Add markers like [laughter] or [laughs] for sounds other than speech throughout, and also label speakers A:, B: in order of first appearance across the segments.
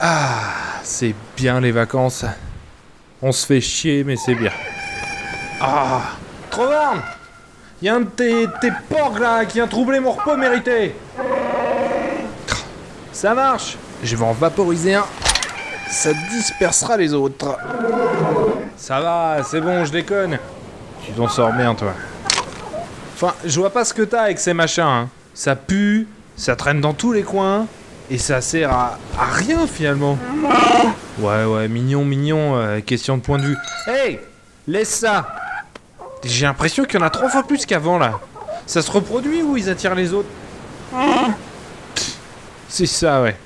A: Ah, c'est bien les vacances. On se fait chier, mais c'est bien. Ah, Il y a un de tes, tes porcs là qui a troublé mon repos mérité. Ça marche. Je vais en vaporiser un. Ça dispersera les autres. Ça va, c'est bon, je déconne. Tu t'en sors bien, toi. Enfin, je vois pas ce que t'as avec ces machins. hein. Ça pue, ça traîne dans tous les coins, et ça sert à, rien finalement. Ouais, ouais, mignon, mignon, euh, question de point de vue. Hey Laisse ça J'ai l'impression qu'il y en a trois fois plus qu'avant là. Ça se reproduit ou ils attirent les autres? C'est ça, ouais.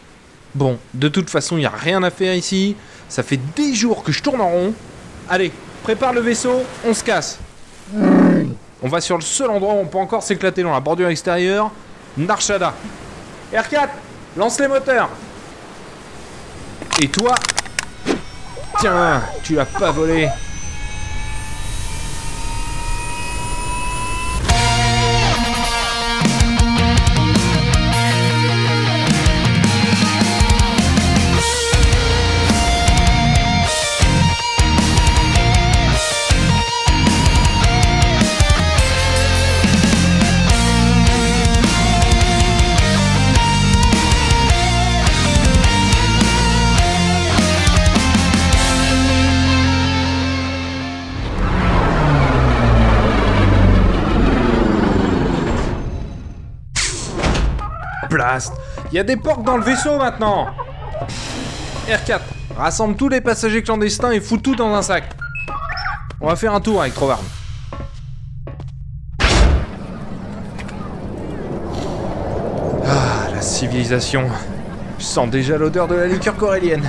A: Bon, de toute façon, il n'y a rien à faire ici. Ça fait des jours que je tourne en rond. Allez, prépare le vaisseau, on se casse. On va sur le seul endroit où on peut encore s'éclater dans la bordure extérieure, Narshada. R4, lance les moteurs. Et toi? Tiens, tu l'as pas volé. Il y a des porcs dans le vaisseau maintenant R4, rassemble tous les passagers clandestins et fous tout dans un sac. On va faire un tour avec Trovarne. Ah, la civilisation. Je sens déjà l'odeur de la liqueur corélienne.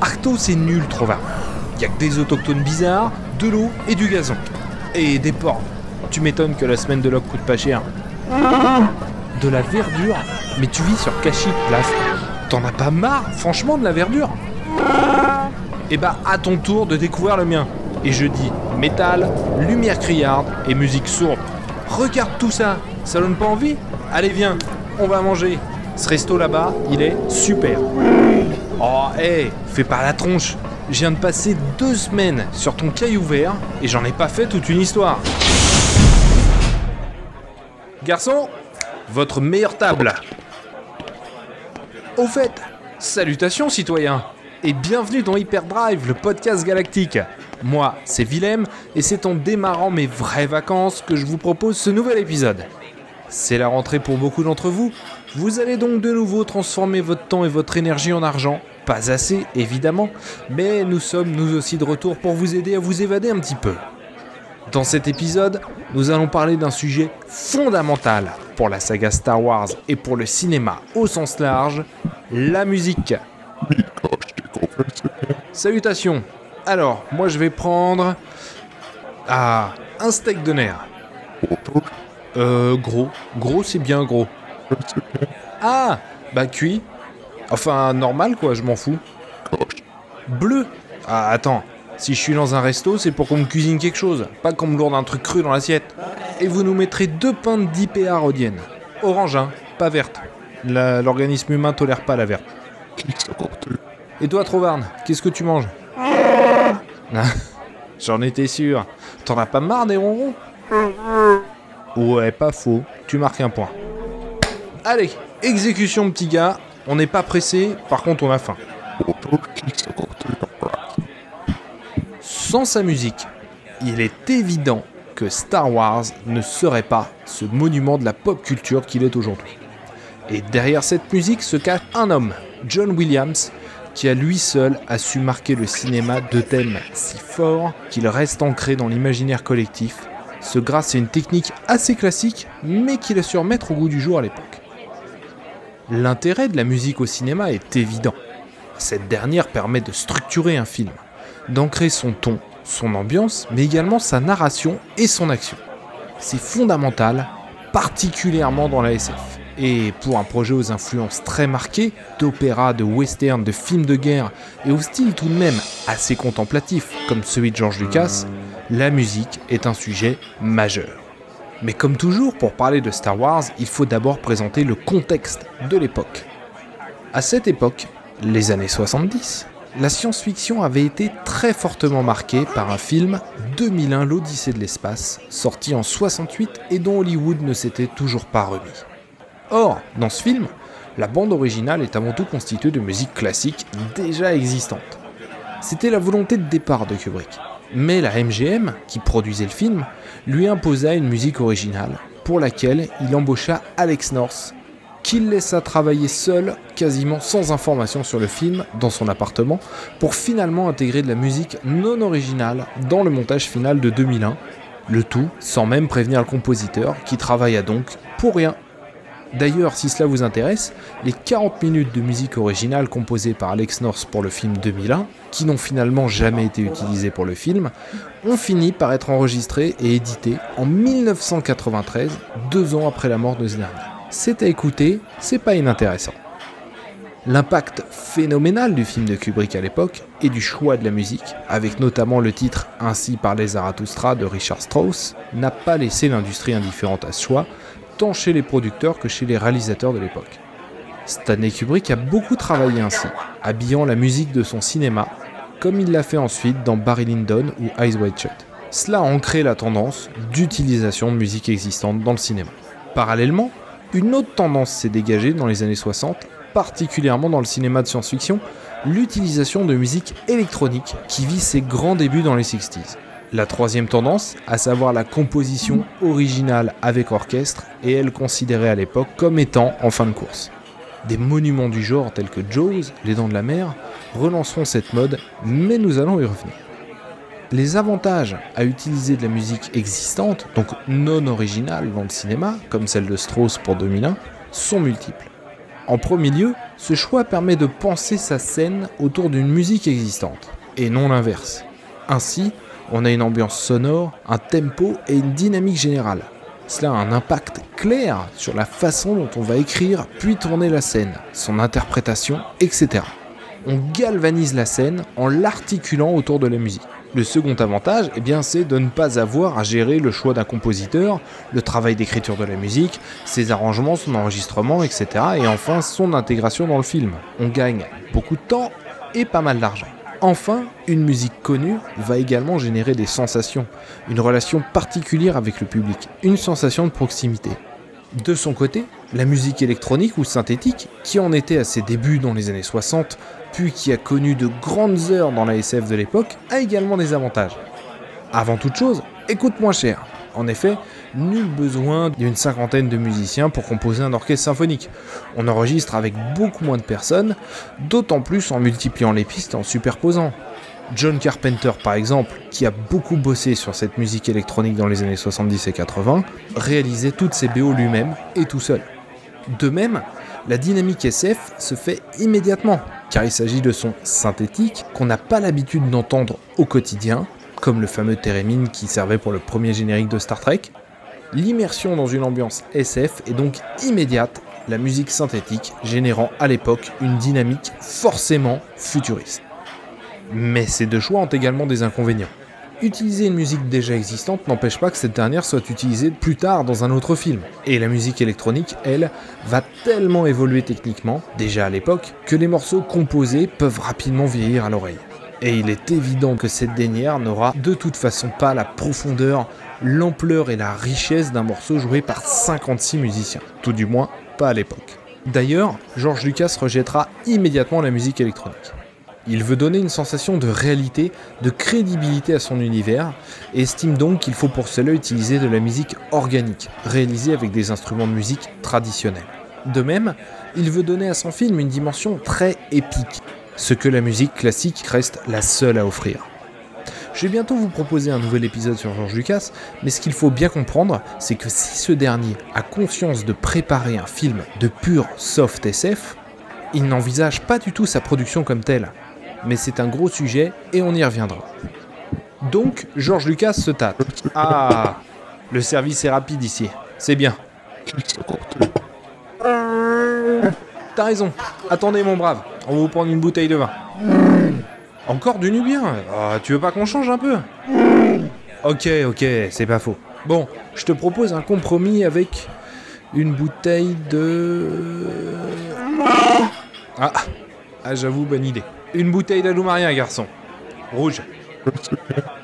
A: Arcto, c'est nul, Trovarne. Y a que des autochtones bizarres, de l'eau et du gazon. Et des porcs. Tu m'étonnes que la semaine de loc coûte pas cher. De la verdure Mais tu vis sur Kashyyyk, Blast. T'en as pas marre, franchement, de la verdure Eh bah, à ton tour de découvrir le mien. Et je dis métal, lumière criarde et musique sourde. Regarde tout ça, ça donne pas envie Allez, viens, on va manger. Ce resto là-bas, il est super. Oh, hé, fais pas la tronche. Je viens de passer deux semaines sur ton caillou vert et j'en ai pas fait toute une histoire. Garçon, votre meilleure table. Au fait, salutations citoyens et bienvenue dans Hyperdrive, le podcast galactique. Moi, c'est Willem et c'est en démarrant mes vraies vacances que je vous propose ce nouvel épisode. C'est la rentrée pour beaucoup d'entre vous. Vous allez donc de nouveau transformer votre temps et votre énergie en argent. Pas assez, évidemment, mais nous sommes nous aussi de retour pour vous aider à vous évader un petit peu. Dans cet épisode, nous allons parler d'un sujet fondamental pour la saga Star Wars et pour le cinéma au sens large, la musique. Salutations. Alors, moi je vais prendre... Ah, un steak de nerf. Euh, gros. Gros, c'est bien gros. Ah, bah cuit. Enfin, normal quoi, je m'en fous. Bleu. Ah, attends. Si je suis dans un resto, c'est pour qu'on me cuisine quelque chose, pas qu'on me lourde un truc cru dans l'assiette. Et vous nous mettrez deux pintes d'IPA rhodienne. Orange, hein, pas verte. L'organisme humain tolère pas la verte. Et toi, Trovarne, qu'est-ce que tu manges? [laughs] J'en étais sûr. T'en as pas marre des ronrons? Ouais, pas faux. Tu marques un point. Allez, exécution, petit gars. On n'est pas pressé, par contre, on a faim. Sans sa musique, il est évident que Star Wars ne serait pas ce monument de la pop culture qu'il est aujourd'hui. Et derrière cette musique se cache un homme, John Williams, qui à lui seul a su marquer le cinéma de thèmes si forts qu'il reste ancré dans l'imaginaire collectif, ce grâce à une technique assez classique, mais qu'il a su remettre au goût du jour à l'époque. L'intérêt de la musique au cinéma est évident. Cette dernière permet de structurer un film, d'ancrer son ton, son ambiance, mais également sa narration et son action. C'est fondamental, particulièrement dans la SF. Et pour un projet aux influences très marquées, d'opéra, de western, de films de guerre, et au style tout de même assez contemplatif, comme celui de George Lucas, la musique est un sujet majeur. Mais comme toujours, pour parler de Star Wars, il faut d'abord présenter le contexte de l'époque. À cette époque, les années 70, la science-fiction avait été très fortement marquée par un film 2001 l'Odyssée de l'espace, sorti en 68 et dont Hollywood ne s'était toujours pas remis. Or, dans ce film, la bande originale est avant tout constituée de musique classique déjà existante. C'était la volonté de départ de Kubrick. Mais la MGM, qui produisait le film, lui imposa une musique originale, pour laquelle il embaucha Alex North, qu'il laissa travailler seul, quasiment sans information sur le film, dans son appartement, pour finalement intégrer de la musique non originale dans le montage final de 2001, le tout sans même prévenir le compositeur, qui travailla donc pour rien D'ailleurs, si cela vous intéresse, les 40 minutes de musique originale composées par Alex North pour le film 2001, qui n'ont finalement jamais été utilisées pour le film, ont fini par être enregistrées et éditées en 1993, deux ans après la mort de ce. C'est à écouter, c'est pas inintéressant. L'impact phénoménal du film de Kubrick à l'époque et du choix de la musique, avec notamment le titre Ainsi parlait Zarathustra de Richard Strauss, n'a pas laissé l'industrie indifférente à ce choix, tant chez les producteurs que chez les réalisateurs de l'époque. Stanley Kubrick a beaucoup travaillé ainsi, habillant la musique de son cinéma, comme il l'a fait ensuite dans Barry Lyndon ou Eyes Wide Shut. Cela a ancré la tendance d'utilisation de musique existante dans le cinéma. Parallèlement, une autre tendance s'est dégagée dans les années 60, particulièrement dans le cinéma de science-fiction, l'utilisation de musique électronique qui vit ses grands débuts dans les 60s. La troisième tendance, à savoir la composition originale avec orchestre, est elle considérée à l'époque comme étant en fin de course. Des monuments du genre tels que Jaws, Les Dents de la Mer, relanceront cette mode, mais nous allons y revenir. Les avantages à utiliser de la musique existante, donc non originale dans le cinéma, comme celle de Strauss pour 2001, sont multiples. En premier lieu, ce choix permet de penser sa scène autour d'une musique existante, et non l'inverse. Ainsi, on a une ambiance sonore, un tempo et une dynamique générale. Cela a un impact clair sur la façon dont on va écrire puis tourner la scène, son interprétation, etc. On galvanise la scène en l'articulant autour de la musique. Le second avantage, eh bien, c'est de ne pas avoir à gérer le choix d'un compositeur, le travail d'écriture de la musique, ses arrangements, son enregistrement, etc. Et enfin son intégration dans le film. On gagne beaucoup de temps et pas mal d'argent. Enfin, une musique connue va également générer des sensations, une relation particulière avec le public, une sensation de proximité. De son côté, la musique électronique ou synthétique, qui en était à ses débuts dans les années 60, qui a connu de grandes heures dans la SF de l'époque, a également des avantages. Avant toute chose, écoute moins cher. En effet, nul besoin d'une cinquantaine de musiciens pour composer un orchestre symphonique. On enregistre avec beaucoup moins de personnes, d'autant plus en multipliant les pistes en superposant. John Carpenter, par exemple, qui a beaucoup bossé sur cette musique électronique dans les années 70 et 80, réalisait toutes ses BO lui-même et tout seul. De même, la dynamique SF se fait immédiatement, car il s'agit de sons synthétiques qu'on n'a pas l'habitude d'entendre au quotidien, comme le fameux Theremin qui servait pour le premier générique de Star Trek. L'immersion dans une ambiance SF est donc immédiate, la musique synthétique générant à l'époque une dynamique forcément futuriste. Mais ces deux choix ont également des inconvénients. Utiliser une musique déjà existante n'empêche pas que cette dernière soit utilisée plus tard dans un autre film. Et la musique électronique, elle, va tellement évoluer techniquement, déjà à l'époque, que les morceaux composés peuvent rapidement vieillir à l'oreille. Et il est évident que cette dernière n'aura de toute façon pas la profondeur, l'ampleur et la richesse d'un morceau joué par 56 musiciens. Tout du moins, pas à l'époque. D'ailleurs, George Lucas rejettera immédiatement la musique électronique. Il veut donner une sensation de réalité, de crédibilité à son univers, et estime donc qu'il faut pour cela utiliser de la musique organique, réalisée avec des instruments de musique traditionnels. De même, il veut donner à son film une dimension très épique, ce que la musique classique reste la seule à offrir. Je vais bientôt vous proposer un nouvel épisode sur George Lucas, mais ce qu'il faut bien comprendre, c'est que si ce dernier a conscience de préparer un film de pur soft SF, il n'envisage pas du tout sa production comme telle. Mais c'est un gros sujet et on y reviendra. Donc, George Lucas se tâte. Ah, le service est rapide ici. C'est bien. T'as raison. Attendez, mon brave. On va vous prendre une bouteille de vin. Encore du Nubien ah, Tu veux pas qu'on change un peu? Ok, ok, c'est pas faux. Bon, je te propose un compromis avec une bouteille de... Ah, ah j'avoue, bonne idée. Une bouteille d'Aloumaria, garçon. Rouge.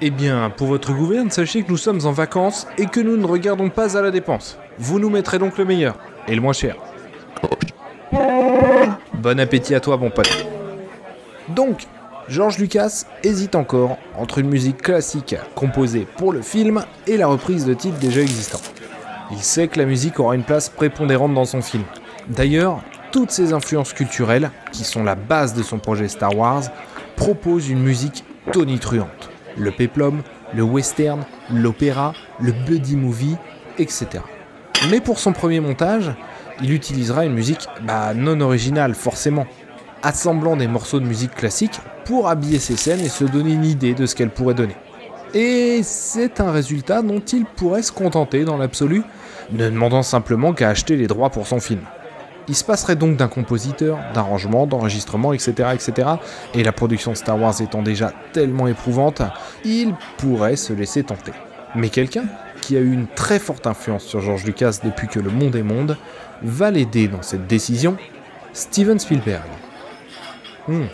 A: Eh bien, pour votre gouverne, sachez que nous sommes en vacances et que nous ne regardons pas à la dépense. Vous nous mettrez donc le meilleur et le moins cher. Bon appétit à toi, mon pote. Donc, George Lucas hésite encore entre une musique classique composée pour le film et la reprise de titres déjà existants. Il sait que la musique aura une place prépondérante dans son film. D'ailleurs, toutes ces influences culturelles, qui sont la base de son projet Star Wars, proposent une musique tonitruante. Le peplum, le western, l'opéra, le buddy movie, etc. Mais pour son premier montage, il utilisera une musique bah, non originale forcément, assemblant des morceaux de musique classique pour habiller ses scènes et se donner une idée de ce qu'elle pourrait donner. Et c'est un résultat dont il pourrait se contenter dans l'absolu, ne demandant simplement qu'à acheter les droits pour son film. Il se passerait donc d'un compositeur, d'arrangement, d'enregistrement, etc., etc. Et la production Star Wars étant déjà tellement éprouvante, il pourrait se laisser tenter. Mais quelqu'un qui a eu une très forte influence sur George Lucas depuis que le monde est monde, va l'aider dans cette décision, Steven Spielberg. Hmm.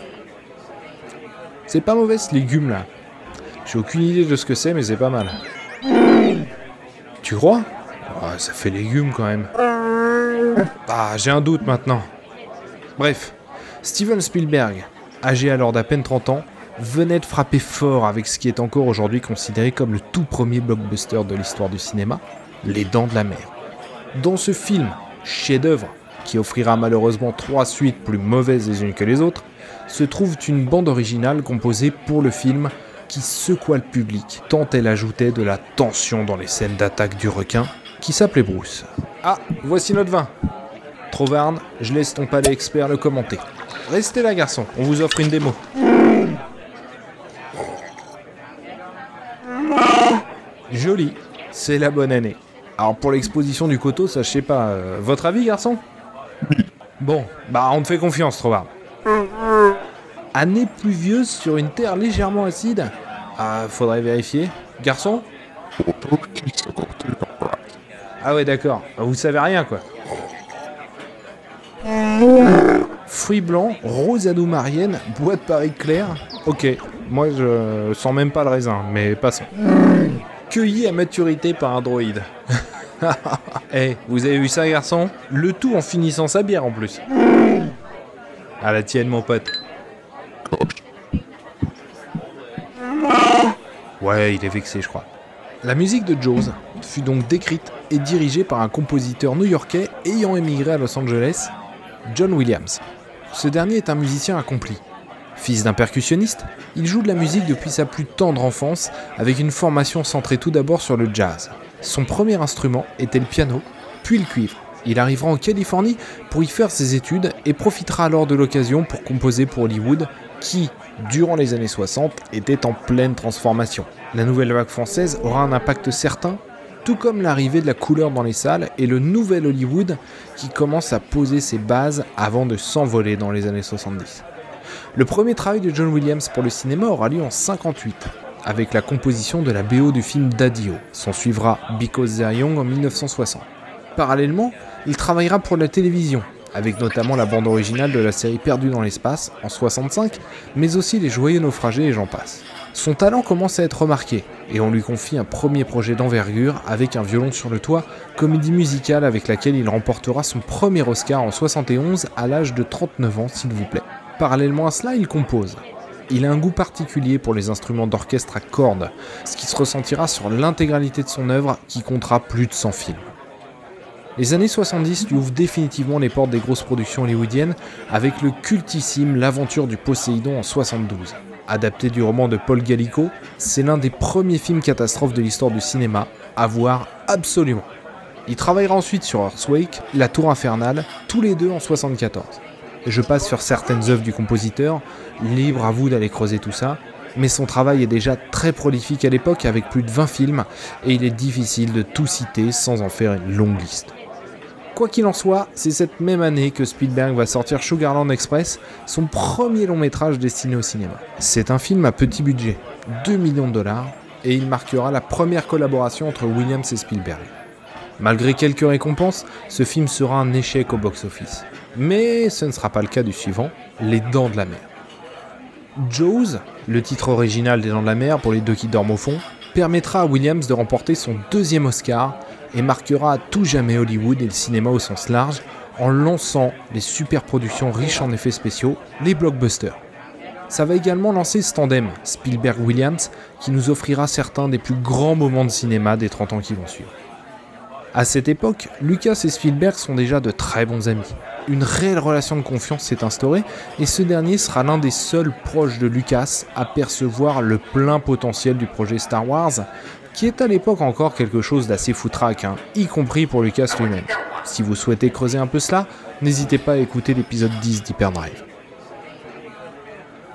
A: C'est pas mauvais ce légume là. J'ai aucune idée de ce que c'est, mais c'est pas mal. Tu crois? Ça fait légume quand même. Ah, j'ai un doute maintenant. Bref, Steven Spielberg, âgé alors d'à peine 30 ans, venait de frapper fort avec ce qui est encore aujourd'hui considéré comme le tout premier blockbuster de l'histoire du cinéma, Les Dents de la Mer. Dans ce film, chef-d'œuvre, qui offrira malheureusement trois suites plus mauvaises les unes que les autres, se trouve une bande originale composée pour le film qui secoua le public, tant elle ajoutait de la tension dans les scènes d'attaque du requin, qui s'appelait Bruce. Ah, voici notre vin. Trovarne, je laisse ton palais expert le commenter. Restez là, garçon, on vous offre une démo. Joli, c'est la bonne année. Alors pour l'exposition du coteau, ça je sais pas. Euh, votre avis, garçon? Bon, bah on te fait confiance, Trovarne. Année pluvieuse sur une terre légèrement acide? Ah, faudrait vérifier. Garçon? Ah ouais, d'accord. Vous savez rien, quoi. Fruits blancs, rose adoumarienne, boîte Paris clair. Ok, moi je sens même pas le raisin, mais passons. Cueilli à maturité par un droïde. [laughs] Eh, vous avez vu ça, garçon? Le tout en finissant sa bière en plus. À la tienne, mon pote. Ouais, il est vexé, je crois. La musique de Jaws fut donc décrite et dirigée par un compositeur new-yorkais ayant émigré à Los Angeles, John Williams. Ce dernier est un musicien accompli. Fils d'un percussionniste, il joue de la musique depuis sa plus tendre enfance avec une formation centrée tout d'abord sur le jazz. Son premier instrument était le piano, puis le cuivre. Il arrivera en Californie pour y faire ses études et profitera alors de l'occasion pour composer pour Hollywood, qui, durant les années 60, était en pleine transformation. La nouvelle vague française aura un impact certain, tout comme l'arrivée de la couleur dans les salles et le nouvel Hollywood qui commence à poser ses bases avant de s'envoler dans les années 70. Le premier travail de John Williams pour le cinéma aura lieu en 58, avec la composition de la BO du film Daddio. S'en suivra Because They're Young en 1960. Parallèlement, il travaillera pour la télévision, avec notamment la bande originale de la série Perdue dans l'espace en 65, mais aussi Les Joyeux Naufragés et j'en passe. Son talent commence à être remarqué, et on lui confie un premier projet d'envergure avec un violon sur le toit, comédie musicale avec laquelle il remportera son premier Oscar en 71 à l'âge de 39 ans s'il vous plaît. Parallèlement à cela, il compose. Il a un goût particulier pour les instruments d'orchestre à cordes, ce qui se ressentira sur l'intégralité de son œuvre qui comptera plus de 100 films. Les années 70 lui ouvrent définitivement les portes des grosses productions hollywoodiennes avec le cultissime L'aventure du Poséidon en 72. Adapté du roman de Paul Gallico, c'est l'un des premiers films catastrophes de l'histoire du cinéma à voir absolument. Il travaillera ensuite sur Earthquake, La Tour Infernale, tous les deux en 74. Je passe sur certaines œuvres du compositeur, libre à vous d'aller creuser tout ça, mais son travail est déjà très prolifique à l'époque avec plus de 20 films et il est difficile de tout citer sans en faire une longue liste. Quoi qu'il en soit, c'est cette même année que Spielberg va sortir Sugarland Express, son premier long métrage destiné au cinéma. C'est un film à petit budget, 2 millions de dollars, et il marquera la première collaboration entre Williams et Spielberg. Malgré quelques récompenses, ce film sera un échec au box-office. Mais ce ne sera pas le cas du suivant, Les Dents de la Mer. Jaws, le titre original des Dents de la Mer pour les deux qui dorment au fond, permettra à Williams de remporter son deuxième Oscar et marquera à tout jamais Hollywood et le cinéma au sens large en lançant les super productions riches en effets spéciaux, les blockbusters. Ça va également lancer ce tandem Spielberg-Williams qui nous offrira certains des plus grands moments de cinéma des 30 ans qui vont suivre. À cette époque, Lucas et Spielberg sont déjà de très bons amis. Une réelle relation de confiance s'est instaurée et ce dernier sera l'un des seuls proches de Lucas à percevoir le plein potentiel du projet Star Wars, qui est à l'époque encore quelque chose d'assez foutraque, hein, y compris pour Lucas lui-même. Si vous souhaitez creuser un peu cela, n'hésitez pas à écouter l'épisode 10 d'Hyperdrive.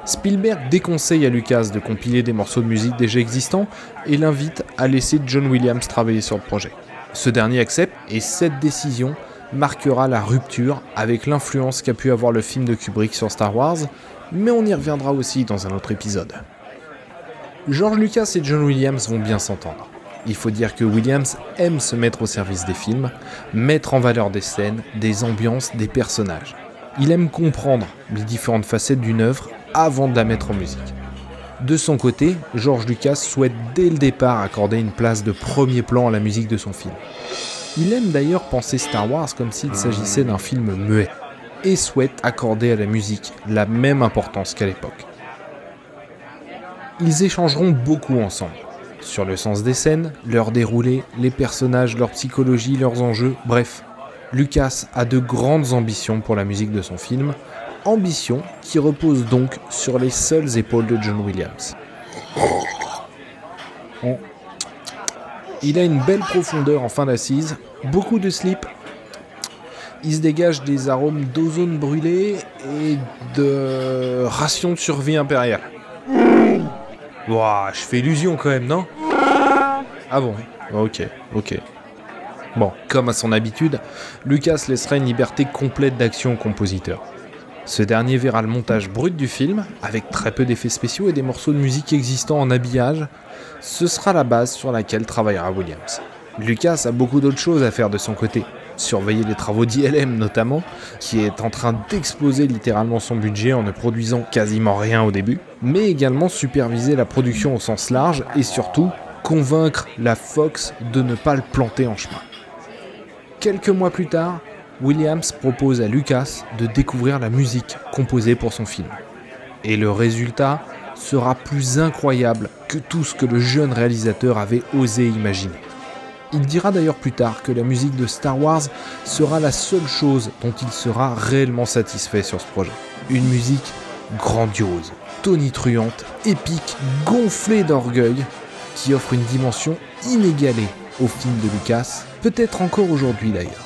A: Spielberg déconseille à Lucas de compiler des morceaux de musique déjà existants et l'invite à laisser John Williams travailler sur le projet. Ce dernier accepte et cette décision marquera la rupture avec l'influence qu'a pu avoir le film de Kubrick sur Star Wars, mais on y reviendra aussi dans un autre épisode. George Lucas et John Williams vont bien s'entendre. Il faut dire que Williams aime se mettre au service des films, mettre en valeur des scènes, des ambiances, des personnages. Il aime comprendre les différentes facettes d'une œuvre avant de la mettre en musique. De son côté, George Lucas souhaite dès le départ accorder une place de premier plan à la musique de son film. Il aime d'ailleurs penser Star Wars comme s'il s'agissait d'un film muet, et souhaite accorder à la musique la même importance qu'à l'époque. Ils échangeront beaucoup ensemble, sur le sens des scènes, leur déroulé, les personnages, leur psychologie, leurs enjeux, bref. Lucas a de grandes ambitions pour la musique de son film, ambition qui repose donc sur les seules épaules de John Williams. Il a une belle profondeur en fin d'assise, beaucoup de slip. Il se dégage des arômes d'ozone brûlé et de ration de survie impériale. Ouah, je fais illusion quand même, non Ah bon Ok, ok. Bon, comme à son habitude, Lucas laissera une liberté complète d'action au compositeur. Ce dernier verra le montage brut du film, avec très peu d'effets spéciaux et des morceaux de musique existants en habillage. Ce sera la base sur laquelle travaillera Williams. Lucas a beaucoup d'autres choses à faire de son côté. Surveiller les travaux d'ILM notamment, qui est en train d'exploser littéralement son budget en ne produisant quasiment rien au début, mais également superviser la production au sens large et surtout convaincre la Fox de ne pas le planter en chemin. Quelques mois plus tard, Williams propose à Lucas de découvrir la musique composée pour son film. Et le résultat sera plus incroyable que tout ce que le jeune réalisateur avait osé imaginer. Il dira d'ailleurs plus tard que la musique de Star Wars sera la seule chose dont il sera réellement satisfait sur ce projet. Une musique grandiose, tonitruante, épique, gonflée d'orgueil, qui offre une dimension inégalée au film de Lucas, peut-être encore aujourd'hui d'ailleurs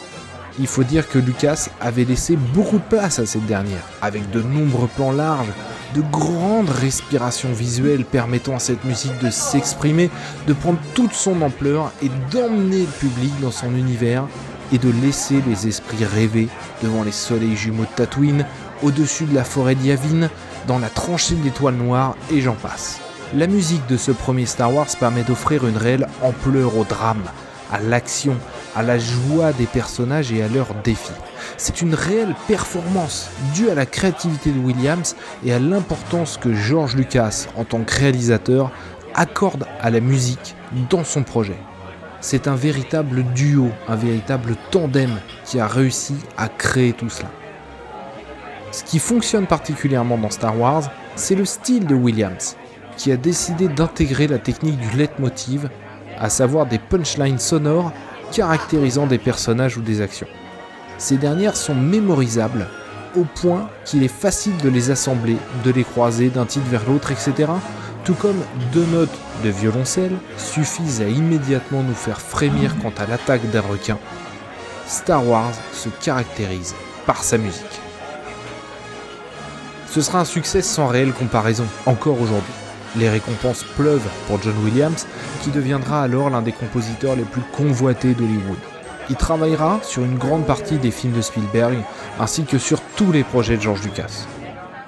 A: il faut dire que Lucas avait laissé beaucoup de place à cette dernière, avec de nombreux plans larges, de grandes respirations visuelles permettant à cette musique de s'exprimer, de prendre toute son ampleur et d'emmener le public dans son univers et de laisser les esprits rêver devant les soleils jumeaux de Tatooine, au-dessus de la forêt d'Yavin, dans la tranchée de l'étoile noire et j'en passe. La musique de ce premier Star Wars permet d'offrir une réelle ampleur au drame, à l'action, à la joie des personnages et à leurs défis. C'est une réelle performance due à la créativité de Williams et à l'importance que George Lucas, en tant que réalisateur, accorde à la musique dans son projet. C'est un véritable duo, un véritable tandem qui a réussi à créer tout cela. Ce qui fonctionne particulièrement dans Star Wars, c'est le style de Williams, qui a décidé d'intégrer la technique du leitmotiv, à savoir des punchlines sonores caractérisant des personnages ou des actions. Ces dernières sont mémorisables au point qu'il est facile de les assembler, de les croiser d'un titre vers l'autre, etc. Tout comme deux notes de violoncelle suffisent à immédiatement nous faire frémir quant à l'attaque d'un requin. Star Wars se caractérise par sa musique. Ce sera un succès sans réelle comparaison, encore aujourd'hui. Les récompenses pleuvent pour John Williams, qui deviendra alors l'un des compositeurs les plus convoités d'Hollywood. Il travaillera sur une grande partie des films de Spielberg, ainsi que sur tous les projets de George Lucas.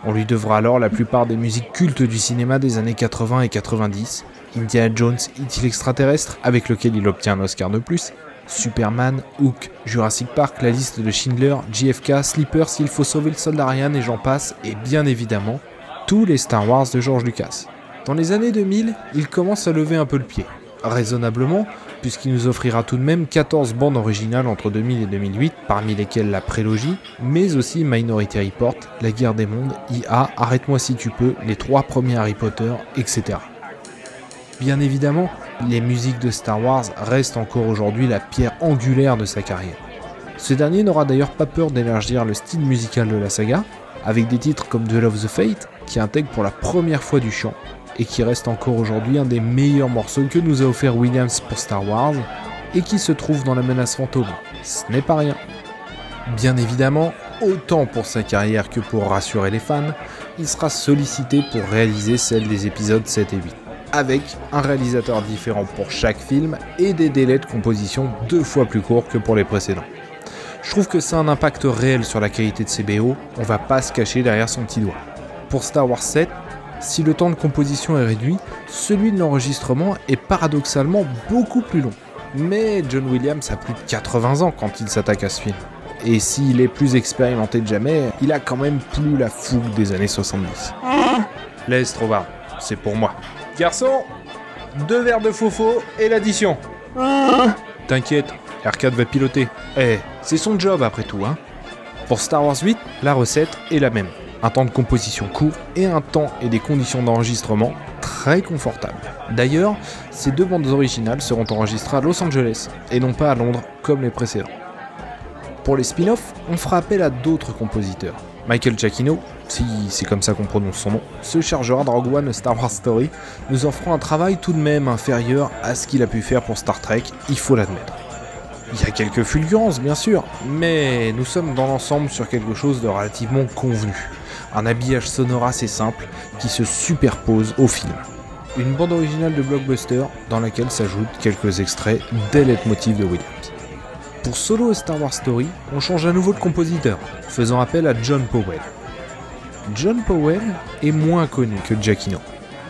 A: On lui devra alors la plupart des musiques cultes du cinéma des années 80 et 90, Indiana Jones, It il extraterrestre, avec lequel il obtient un Oscar de plus, Superman, Hook, Jurassic Park, la liste de Schindler, JFK, Sleeper, s'il faut sauver le soldat Ryan et j'en passe, et bien évidemment, tous les Star Wars de George Lucas. Dans les années 2000, il commence à lever un peu le pied. Raisonnablement, puisqu'il nous offrira tout de même 14 bandes originales entre 2000 et 2008, parmi lesquelles la prélogie, mais aussi Minority Report, La guerre des mondes, IA, Arrête-moi si tu peux, les trois premiers Harry Potter, etc. Bien évidemment, les musiques de Star Wars restent encore aujourd'hui la pierre angulaire de sa carrière. Ce dernier n'aura d'ailleurs pas peur d'élargir le style musical de la saga, avec des titres comme The Love the Fate, qui intègre pour la première fois du chant, et qui reste encore aujourd'hui un des meilleurs morceaux que nous a offert Williams pour Star Wars et qui se trouve dans la menace fantôme. Ce n'est pas rien. Bien évidemment, autant pour sa carrière que pour rassurer les fans, il sera sollicité pour réaliser celle des épisodes 7 et 8, avec un réalisateur différent pour chaque film et des délais de composition deux fois plus courts que pour les précédents. Je trouve que c'est un impact réel sur la qualité de ses BO, on va pas se cacher derrière son petit doigt. Pour Star Wars 7, si le temps de composition est réduit, celui de l'enregistrement est paradoxalement beaucoup plus long. Mais John Williams a plus de 80 ans quand il s'attaque à ce film. Et s'il est plus expérimenté que jamais, il a quand même plus la fougue des années 70. Laisse Trovar, c'est pour moi. Garçon, deux verres de faux et l'addition. T'inquiète, Arcade va piloter. Eh, c'est son job après tout, hein. Pour Star Wars 8, la recette est la même un temps de composition court et un temps et des conditions d'enregistrement très confortables. D'ailleurs, ces deux bandes originales seront enregistrées à Los Angeles et non pas à Londres comme les précédents. Pour les spin-offs, on fera appel à d'autres compositeurs. Michael Giacchino, si c'est comme ça qu'on prononce son nom, se chargera de One Star Wars Story, nous offrant un travail tout de même inférieur à ce qu'il a pu faire pour Star Trek, il faut l'admettre. Il y a quelques fulgurances, bien sûr, mais nous sommes dans l'ensemble sur quelque chose de relativement convenu un habillage sonore assez simple qui se superpose au film. Une bande originale de blockbuster dans laquelle s'ajoutent quelques extraits des leitmotivs de Williams. Pour Solo et Star Wars Story, on change à nouveau de compositeur, faisant appel à John Powell. John Powell est moins connu que Giacchino,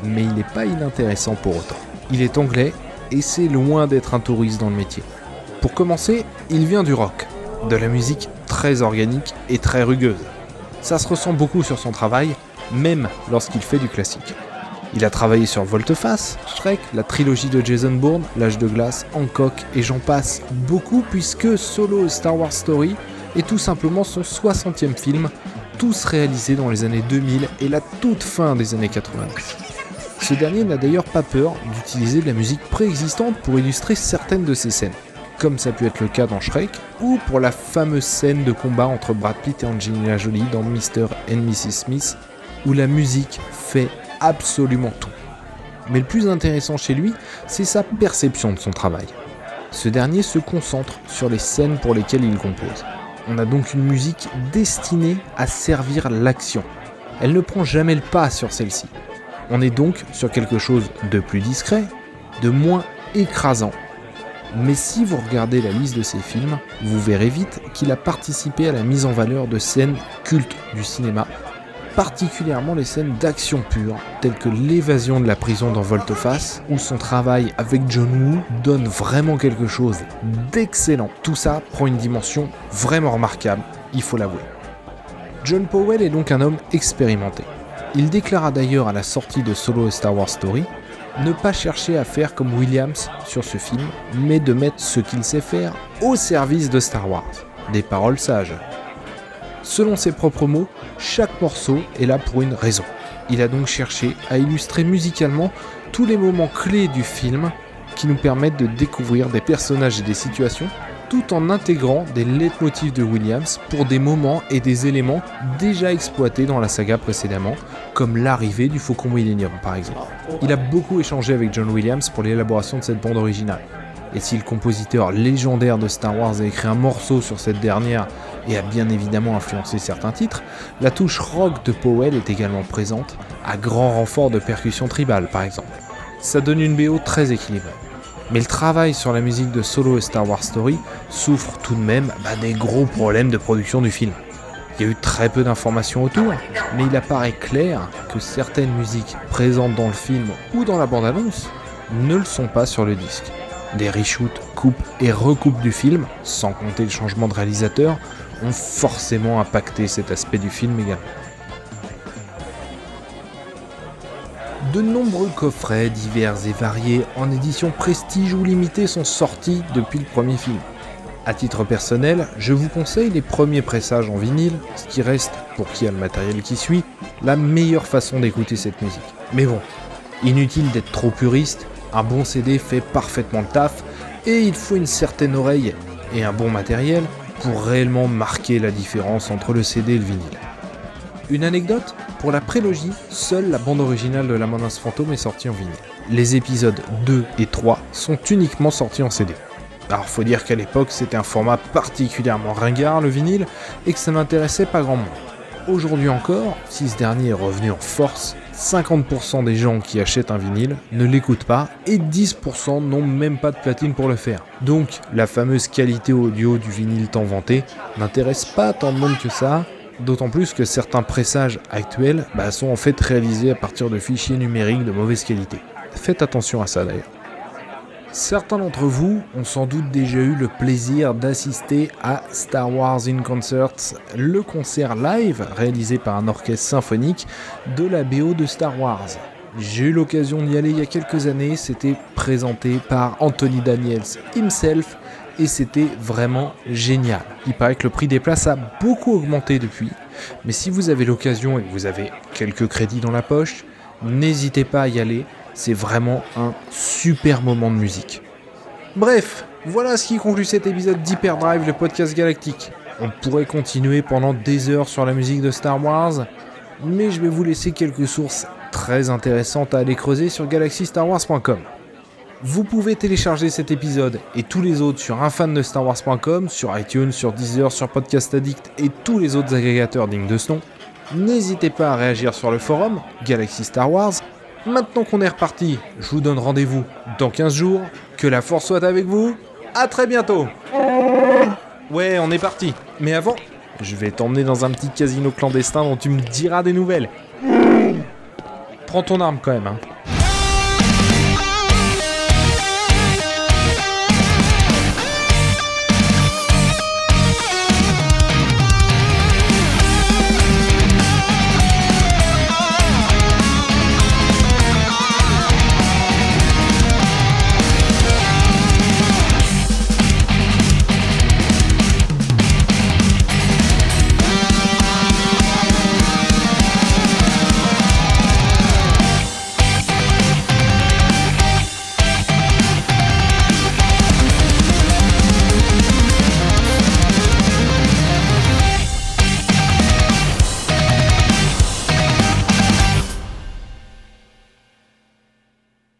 A: mais il n'est pas inintéressant pour autant. Il est anglais et c'est loin d'être un touriste dans le métier. Pour commencer, il vient du rock, de la musique très organique et très rugueuse, ça se ressent beaucoup sur son travail, même lorsqu'il fait du classique. Il a travaillé sur Volteface, Shrek, la trilogie de Jason Bourne, L'âge de glace, Hancock et j'en passe beaucoup puisque Solo Star Wars Story est tout simplement son 60e film, tous réalisés dans les années 2000 et la toute fin des années 90. Ce dernier n'a d'ailleurs pas peur d'utiliser de la musique préexistante pour illustrer certaines de ses scènes comme ça a pu être le cas dans Shrek, ou pour la fameuse scène de combat entre Brad Pitt et Angelina Jolie dans Mr. and Mrs. Smith, où la musique fait absolument tout. Mais le plus intéressant chez lui, c'est sa perception de son travail. Ce dernier se concentre sur les scènes pour lesquelles il compose. On a donc une musique destinée à servir l'action. Elle ne prend jamais le pas sur celle-ci. On est donc sur quelque chose de plus discret, de moins écrasant mais si vous regardez la liste de ses films, vous verrez vite qu'il a participé à la mise en valeur de scènes cultes du cinéma, particulièrement les scènes d'action pure, telles que l'évasion de la prison dans Volteface, où son travail avec John Woo donne vraiment quelque chose d'excellent. Tout ça prend une dimension vraiment remarquable, il faut l'avouer. John Powell est donc un homme expérimenté. Il déclara d'ailleurs à la sortie de Solo et Star Wars Story ne pas chercher à faire comme Williams sur ce film, mais de mettre ce qu'il sait faire au service de Star Wars. Des paroles sages. Selon ses propres mots, chaque morceau est là pour une raison. Il a donc cherché à illustrer musicalement tous les moments clés du film qui nous permettent de découvrir des personnages et des situations tout en intégrant des leitmotifs de Williams pour des moments et des éléments déjà exploités dans la saga précédemment, comme l'arrivée du Faucon Millennium par exemple. Il a beaucoup échangé avec John Williams pour l'élaboration de cette bande originale. Et si le compositeur légendaire de Star Wars a écrit un morceau sur cette dernière et a bien évidemment influencé certains titres, la touche rock de Powell est également présente, à grand renfort de percussions tribales par exemple. Ça donne une BO très équilibrée. Mais le travail sur la musique de Solo et Star Wars Story souffre tout de même bah, des gros problèmes de production du film. Il y a eu très peu d'informations autour, mais il apparaît clair que certaines musiques présentes dans le film ou dans la bande-annonce ne le sont pas sur le disque. des reshoots, coupes et recoupes du film, sans compter le changement de réalisateur, ont forcément impacté cet aspect du film également. De nombreux coffrets divers et variés en édition prestige ou limitée sont sortis depuis le premier film. A titre personnel, je vous conseille les premiers pressages en vinyle, ce qui reste, pour qui a le matériel qui suit, la meilleure façon d'écouter cette musique. Mais bon, inutile d'être trop puriste, un bon CD fait parfaitement le taf, et il faut une certaine oreille et un bon matériel pour réellement marquer la différence entre le CD et le vinyle. Une anecdote Pour la prélogie, seule la bande originale de La Menace Fantôme est sortie en vinyle. Les épisodes 2 et 3 sont uniquement sortis en CD. Alors faut dire qu'à l'époque c'était un format particulièrement ringard le vinyle et que ça n'intéressait pas grand monde. Aujourd'hui encore, si ce dernier est revenu en force, 50% des gens qui achètent un vinyle ne l'écoutent pas et 10% n'ont même pas de platine pour le faire. Donc la fameuse qualité audio du vinyle tant vanté n'intéresse pas tant de monde que ça, d'autant plus que certains pressages actuels bah, sont en fait réalisés à partir de fichiers numériques de mauvaise qualité. Faites attention à ça d'ailleurs. Certains d'entre vous ont sans doute déjà eu le plaisir d'assister à Star Wars in Concerts, le concert live réalisé par un orchestre symphonique de la BO de Star Wars. J'ai eu l'occasion d'y aller il y a quelques années, c'était présenté par Anthony Daniels himself et c'était vraiment génial. Il paraît que le prix des places a beaucoup augmenté depuis, mais si vous avez l'occasion et que vous avez quelques crédits dans la poche, n'hésitez pas à y aller, c'est vraiment un super moment de musique. Bref, voilà ce qui conclut cet épisode d'Hyperdrive, le podcast galactique. On pourrait continuer pendant des heures sur la musique de Star Wars, mais je vais vous laisser quelques sources très intéressantes à aller creuser sur galaxystarwars.com. Vous pouvez télécharger cet épisode et tous les autres sur unfandesttarwars.com, sur iTunes, sur Deezer, sur Podcast Addict et tous les autres agrégateurs dignes de ce nom. N'hésitez pas à réagir sur le forum Galaxy Star Wars Maintenant qu'on est reparti, je vous donne rendez-vous dans 15 jours. Que la force soit avec vous. À très bientôt. [laughs] Ouais, on est parti. Mais avant, je vais t'emmener dans un petit casino clandestin dont tu me diras des nouvelles. [laughs] Prends ton arme quand même, hein.